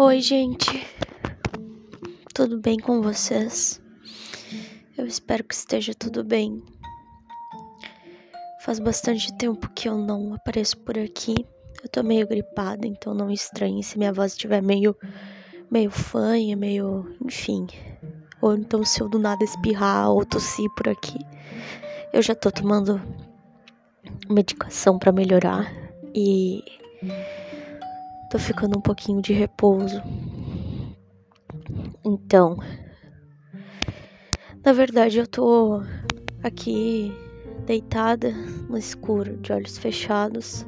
Oi, gente. Tudo bem com vocês? Eu espero que esteja tudo bem. Faz bastante tempo que eu não apareço por aqui. Eu tô meio gripada, então não estranhe se minha voz estiver meio meio fanha, meio, enfim. Ou então se eu do nada espirrar ou tossir por aqui. Eu já tô tomando medicação para melhorar e tô ficando um pouquinho de repouso. Então, na verdade eu tô aqui deitada no escuro, de olhos fechados,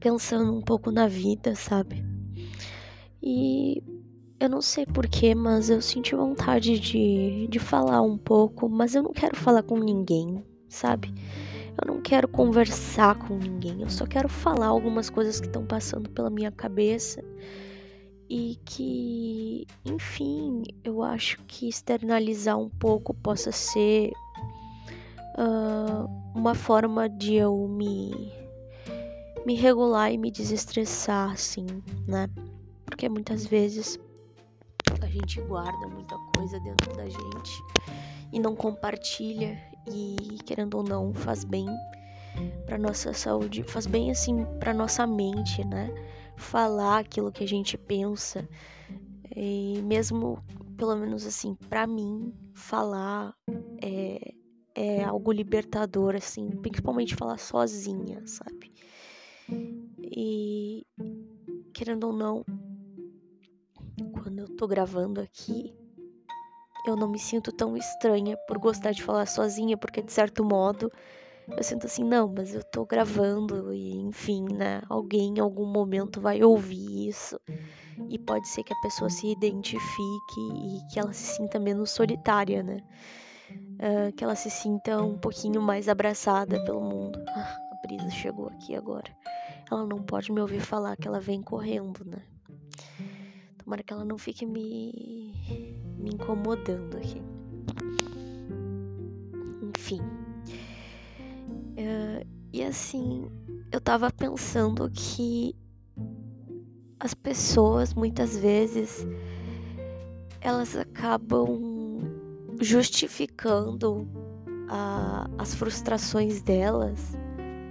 pensando um pouco na vida, sabe? E eu não sei porquê, mas eu senti vontade de, de falar um pouco, mas eu não quero falar com ninguém, sabe? Eu não quero conversar com ninguém, eu só quero falar algumas coisas que estão passando pela minha cabeça e que, enfim, eu acho que externalizar um pouco possa ser uh, uma forma de eu me me regular e me desestressar, assim, né? Porque muitas vezes a gente guarda muita coisa dentro da gente e não compartilha e querendo ou não faz bem para nossa saúde, faz bem assim para nossa mente, né? Falar aquilo que a gente pensa e mesmo pelo menos assim para mim falar é, é algo libertador assim, principalmente falar sozinha, sabe? E querendo ou não, quando eu tô gravando aqui, eu não me sinto tão estranha por gostar de falar sozinha, porque de certo modo eu sinto assim, não, mas eu tô gravando e enfim, né? Alguém em algum momento vai ouvir isso e pode ser que a pessoa se identifique e que ela se sinta menos solitária, né? Uh, que ela se sinta um pouquinho mais abraçada pelo mundo. Ah, a brisa chegou aqui agora. Ela não pode me ouvir falar que ela vem correndo, né? Tomara que ela não fique me, me incomodando aqui. Enfim. Uh, e assim, eu tava pensando que as pessoas muitas vezes elas acabam justificando a, as frustrações delas,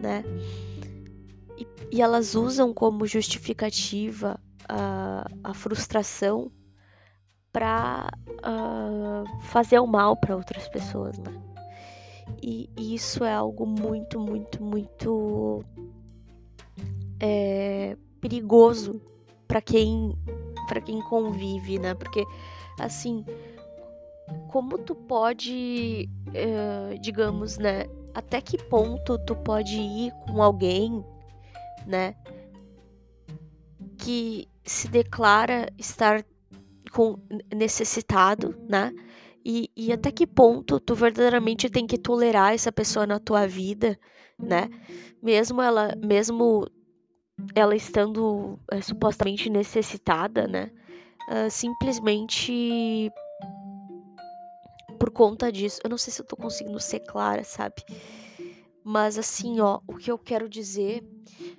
né? E, elas usam como justificativa a, a frustração para uh, ah, fazer o mal para outras pessoas, né? E, isso é algo muito, muito, muito é, perigoso para quem para quem convive, né? Porque assim, como tu pode, uh, digamos, né? Até que ponto tu pode ir com alguém, né? Que se declara estar com, necessitado, né? E, e até que ponto tu verdadeiramente tem que tolerar essa pessoa na tua vida, né? Mesmo ela, mesmo ela estando é, supostamente necessitada, né? Uh, simplesmente por conta disso. Eu não sei se eu tô conseguindo ser clara, sabe? Mas assim, ó, o que eu quero dizer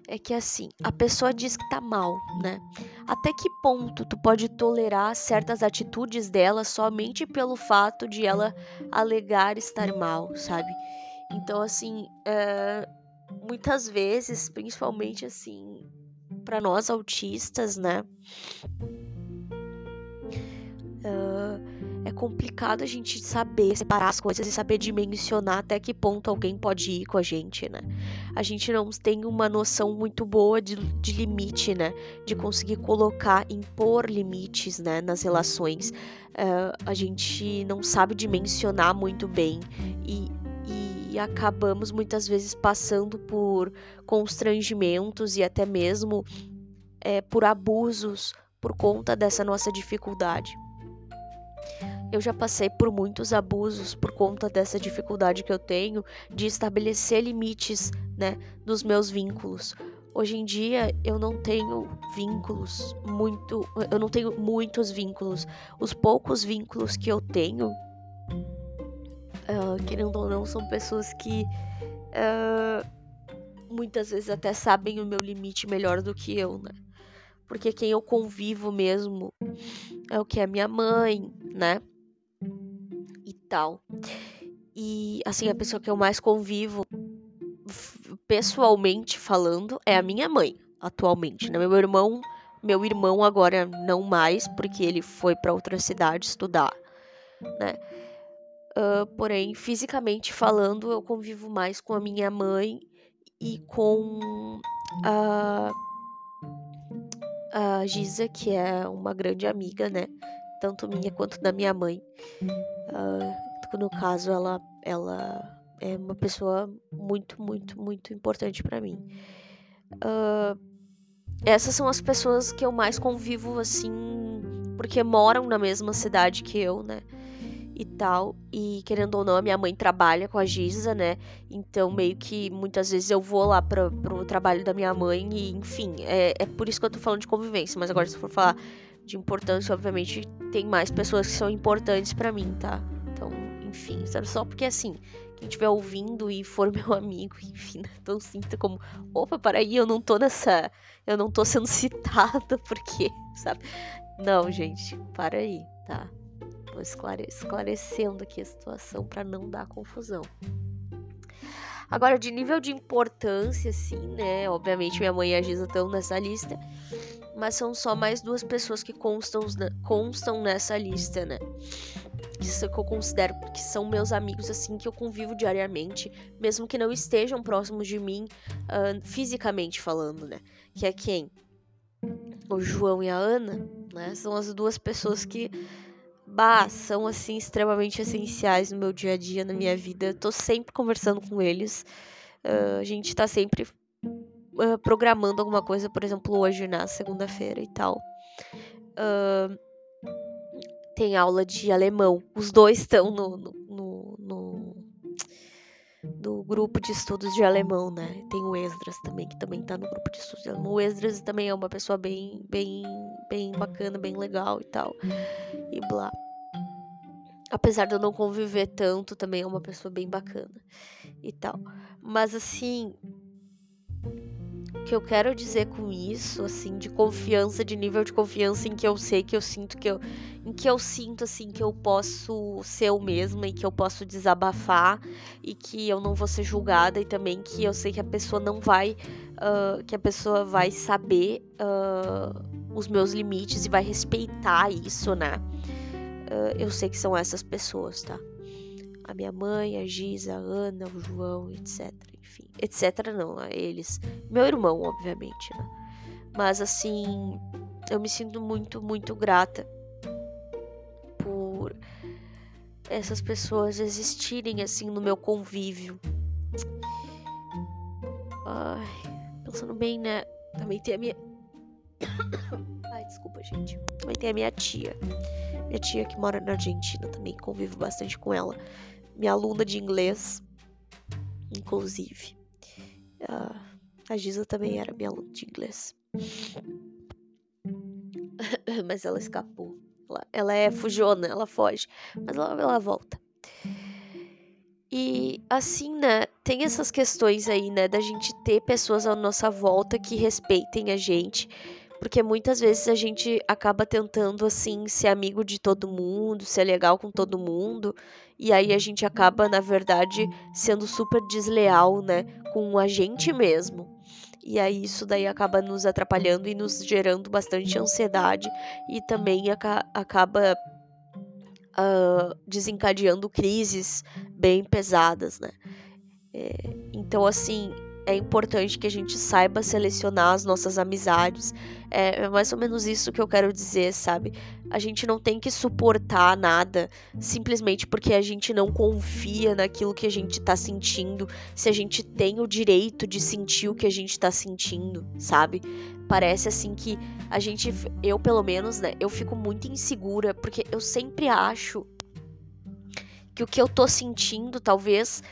é que assim, a pessoa diz que tá mal, né? Até que ponto tu pode tolerar certas atitudes dela somente pelo fato de ela alegar estar mal, sabe? Então, assim, é, muitas vezes, principalmente assim, para nós autistas, né? é complicado a gente saber separar as coisas e saber dimensionar até que ponto alguém pode ir com a gente, né? A gente não tem uma noção muito boa de, de limite, né? De conseguir colocar, impor limites, né? Nas relações. Uh, a gente não sabe dimensionar muito bem e, e acabamos muitas vezes passando por constrangimentos e até mesmo é, por abusos por conta dessa nossa dificuldade. Eu já passei por muitos abusos por conta dessa dificuldade que eu tenho de estabelecer limites, né, nos meus vínculos. Hoje em dia eu não tenho vínculos muito, eu não tenho muitos vínculos. Os poucos vínculos que eu tenho, uh, querendo ou não, são pessoas que uh, muitas vezes até sabem o meu limite melhor do que eu, né? porque quem eu convivo mesmo é o que é minha mãe, né? Tal. E assim, a pessoa que eu mais convivo pessoalmente falando é a minha mãe, atualmente, né? Meu irmão, meu irmão agora não mais, porque ele foi para outra cidade estudar, né? Uh, porém, fisicamente falando, eu convivo mais com a minha mãe e com a, a Giza, que é uma grande amiga, né? Tanto minha quanto da minha mãe. Uh, no caso, ela, ela é uma pessoa muito, muito, muito importante para mim. Uh, essas são as pessoas que eu mais convivo, assim, porque moram na mesma cidade que eu, né? E tal. E querendo ou não, a minha mãe trabalha com a Giza, né? Então, meio que muitas vezes eu vou lá pra, pro trabalho da minha mãe e, enfim, é, é por isso que eu tô falando de convivência. Mas agora, se for falar de importância, obviamente, tem mais pessoas que são importantes para mim, tá? Enfim, só porque assim, quem estiver ouvindo e for meu amigo, enfim, né? então sinta como, opa, para aí, eu não tô nessa, eu não tô sendo citada, porque, sabe? Não, gente, para aí, tá? Vou esclare esclarecendo aqui a situação para não dar confusão. Agora, de nível de importância, assim, né? Obviamente, minha mãe e a Giza estão nessa lista, mas são só mais duas pessoas que constam, constam nessa lista, né? Isso que eu considero que são meus amigos, assim, que eu convivo diariamente, mesmo que não estejam próximos de mim, uh, fisicamente falando, né? Que é quem? O João e a Ana, né? São as duas pessoas que, bah, são, assim, extremamente essenciais no meu dia a dia, na minha vida. Eu tô sempre conversando com eles. Uh, a gente tá sempre uh, programando alguma coisa, por exemplo, hoje na segunda-feira e tal. Uh, tem aula de alemão. Os dois estão no, no, no, no, grupo de estudos de alemão, né? Tem o Esdras também, que também tá no grupo de estudos de alemão. O Esdras também é uma pessoa bem, bem, bem bacana, bem legal e tal. E blá. Apesar de eu não conviver tanto, também é uma pessoa bem bacana e tal. Mas assim, que eu quero dizer com isso, assim, de confiança, de nível de confiança em que eu sei que eu sinto que eu. Em que eu sinto assim que eu posso ser eu mesma e que eu posso desabafar e que eu não vou ser julgada e também que eu sei que a pessoa não vai. Uh, que a pessoa vai saber uh, os meus limites e vai respeitar isso, né? Uh, eu sei que são essas pessoas, tá? A minha mãe, a Giza, a Ana, o João, etc enfim, etc. Não, eles. Meu irmão, obviamente, né? Mas assim, eu me sinto muito, muito grata por essas pessoas existirem assim no meu convívio. Ai, pensando bem, né? Também tem a minha. Ai, desculpa, gente. Também tem a minha tia. Minha tia que mora na Argentina também, convivo bastante com ela. Minha aluna de inglês inclusive. Uh, a Giza também era minha aluna de inglês. mas ela escapou. Ela, ela, é fujona, ela foge. Mas ela, ela volta. E assim, né, tem essas questões aí, né, da gente ter pessoas à nossa volta que respeitem a gente, porque muitas vezes a gente acaba tentando assim ser amigo de todo mundo, ser legal com todo mundo, e aí a gente acaba, na verdade, sendo super desleal, né, com a gente mesmo. E aí isso daí acaba nos atrapalhando e nos gerando bastante ansiedade e também aca acaba uh, desencadeando crises bem pesadas, né? É, então, assim, é importante que a gente saiba selecionar as nossas amizades. É, é mais ou menos isso que eu quero dizer, sabe? A gente não tem que suportar nada simplesmente porque a gente não confia naquilo que a gente tá sentindo, se a gente tem o direito de sentir o que a gente tá sentindo, sabe? Parece assim que a gente, eu pelo menos, né, eu fico muito insegura porque eu sempre acho que o que eu tô sentindo talvez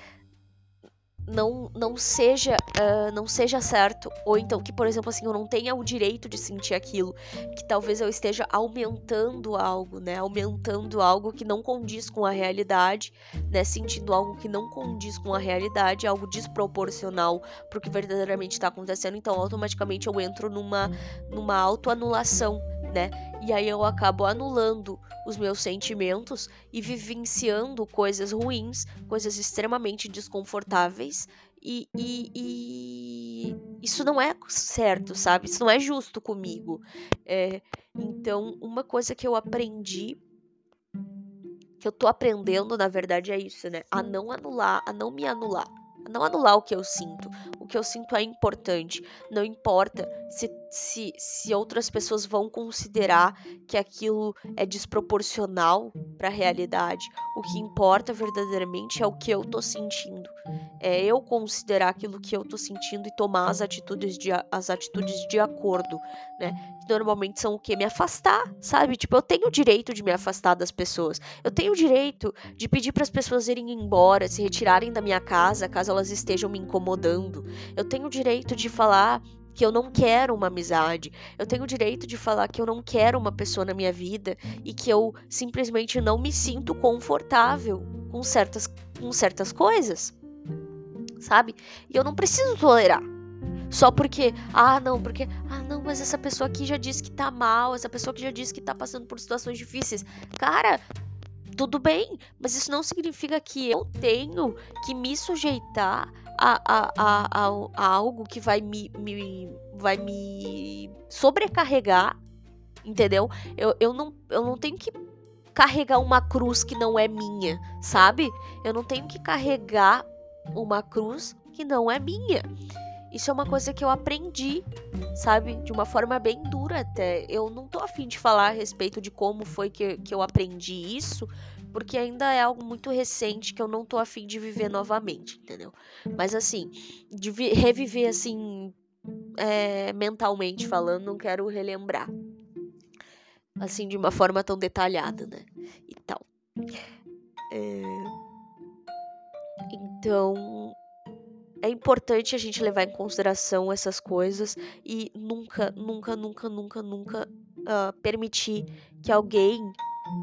não, não seja uh, não seja certo. Ou então que por exemplo assim eu não tenha o direito de sentir aquilo que talvez eu esteja aumentando algo né? Aumentando algo que não condiz com a realidade né? Sentindo algo que não condiz com a realidade algo desproporcional para o que verdadeiramente está acontecendo. Então automaticamente eu entro numa numa autoanulação né e aí eu acabo anulando os meus sentimentos e vivenciando coisas ruins, coisas extremamente desconfortáveis. E, e, e, isso não é certo, sabe? Isso não é justo comigo. É, então, uma coisa que eu aprendi, que eu tô aprendendo, na verdade, é isso, né? A não anular, a não me anular não anular o que eu sinto. O que eu sinto é importante. Não importa se, se, se outras pessoas vão considerar que aquilo é desproporcional para a realidade. O que importa verdadeiramente é o que eu tô sentindo. É eu considerar aquilo que eu tô sentindo e tomar as atitudes de, as atitudes de acordo, né? Que normalmente são o que? Me afastar, sabe? Tipo, eu tenho o direito de me afastar das pessoas. Eu tenho o direito de pedir para as pessoas irem embora, se retirarem da minha casa, caso elas estejam me incomodando. Eu tenho o direito de falar que eu não quero uma amizade. Eu tenho o direito de falar que eu não quero uma pessoa na minha vida e que eu simplesmente não me sinto confortável com certas, com certas coisas. Sabe? E eu não preciso tolerar. Só porque, ah, não, porque, ah, não, mas essa pessoa aqui já disse que tá mal, essa pessoa que já disse que tá passando por situações difíceis. Cara, tudo bem, mas isso não significa que eu tenho que me sujeitar a, a, a, a algo que vai me, me, vai me sobrecarregar, entendeu? Eu, eu, não, eu não tenho que carregar uma cruz que não é minha, sabe? Eu não tenho que carregar uma cruz que não é minha. Isso é uma coisa que eu aprendi, sabe? De uma forma bem dura até. Eu não tô afim de falar a respeito de como foi que, que eu aprendi isso, porque ainda é algo muito recente que eu não tô afim de viver novamente, entendeu? Mas assim, de reviver assim, é, mentalmente falando, não quero relembrar. Assim, de uma forma tão detalhada, né? E tal. É... Então, é importante a gente levar em consideração essas coisas e nunca, nunca, nunca, nunca, nunca uh, permitir que alguém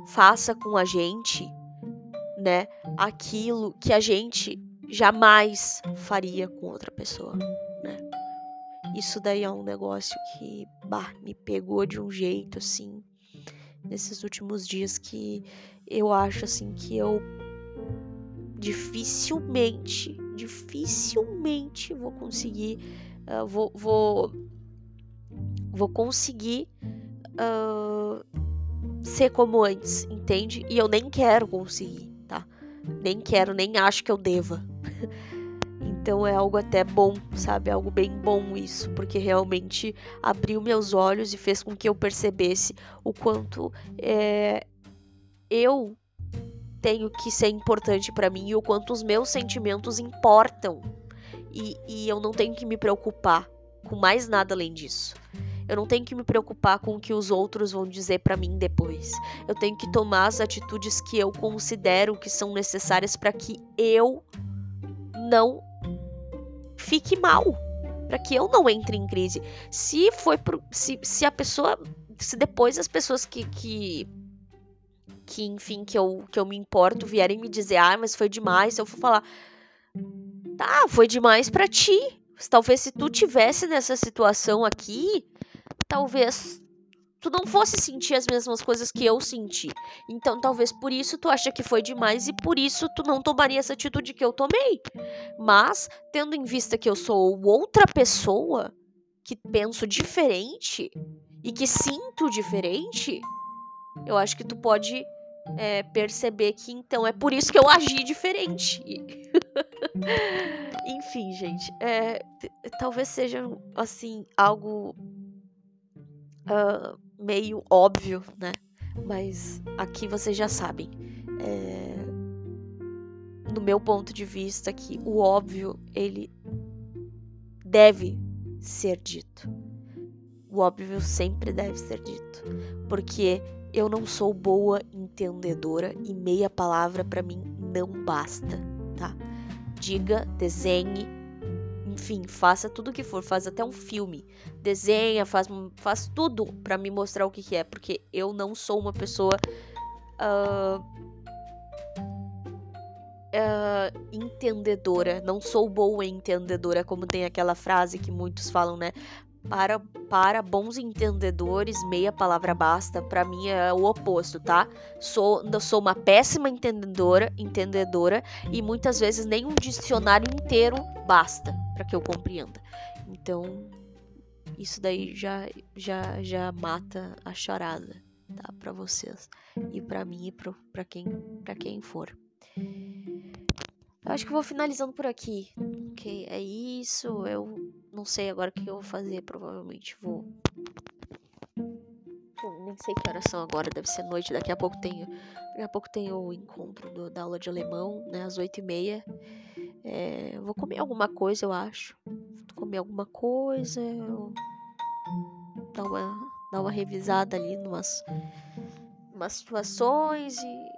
faça com a gente, né, aquilo que a gente jamais faria com outra pessoa, né? Isso daí é um negócio que bah, me pegou de um jeito assim nesses últimos dias que eu acho assim que eu dificilmente dificilmente vou conseguir, uh, vou, vou, vou conseguir uh, ser como antes, entende? E eu nem quero conseguir, tá? Nem quero, nem acho que eu deva. então é algo até bom, sabe? Algo bem bom isso, porque realmente abriu meus olhos e fez com que eu percebesse o quanto é, eu tenho que ser importante para mim e o quanto os meus sentimentos importam. E, e eu não tenho que me preocupar com mais nada além disso. Eu não tenho que me preocupar com o que os outros vão dizer para mim depois. Eu tenho que tomar as atitudes que eu considero que são necessárias para que eu não fique mal, para que eu não entre em crise. Se foi pro, se, se a pessoa, se depois as pessoas que, que que, enfim, que eu, que eu me importo vierem me dizer, ah, mas foi demais, eu for falar, tá, foi demais para ti. Talvez se tu tivesse nessa situação aqui, talvez tu não fosse sentir as mesmas coisas que eu senti. Então, talvez por isso tu acha que foi demais e por isso tu não tomaria essa atitude que eu tomei. Mas, tendo em vista que eu sou outra pessoa, que penso diferente e que sinto diferente, eu acho que tu pode é, perceber que então é por isso que eu agi diferente. Enfim, gente, é, talvez seja assim algo uh, meio óbvio, né? Mas aqui vocês já sabem. É, no meu ponto de vista, que o óbvio ele deve ser dito. O óbvio sempre deve ser dito, porque eu não sou boa entendedora e meia palavra para mim não basta, tá? diga, desenhe, enfim, faça tudo o que for, faz até um filme, desenha, faz, faz tudo para me mostrar o que, que, é, porque eu não sou uma pessoa uh, uh, entendedora, não sou boa entendedora, como tem aquela frase que muitos falam, né? Para, para bons entendedores, meia palavra basta. Para mim é o oposto, tá? Sou, sou uma péssima entendedora, entendedora e muitas vezes nem um dicionário inteiro basta para que eu compreenda. Então, isso daí já já já mata a charada, tá? Para vocês e para mim e para quem para quem for. Eu acho que vou finalizando por aqui. Ok, é isso. Eu não sei agora o que eu vou fazer. Provavelmente vou. Nem sei que horas são agora. Deve ser noite. Daqui a pouco tenho. Daqui a pouco tem o encontro do, da aula de alemão, né? Às oito e meia. É, vou comer alguma coisa, eu acho. Vou comer alguma coisa. Eu... Dar uma, dar uma revisada ali numas umas situações e,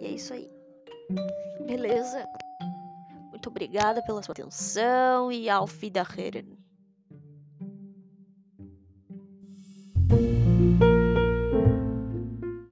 e é isso aí. Beleza? Muito obrigada pela sua atenção e auf Wiederhören.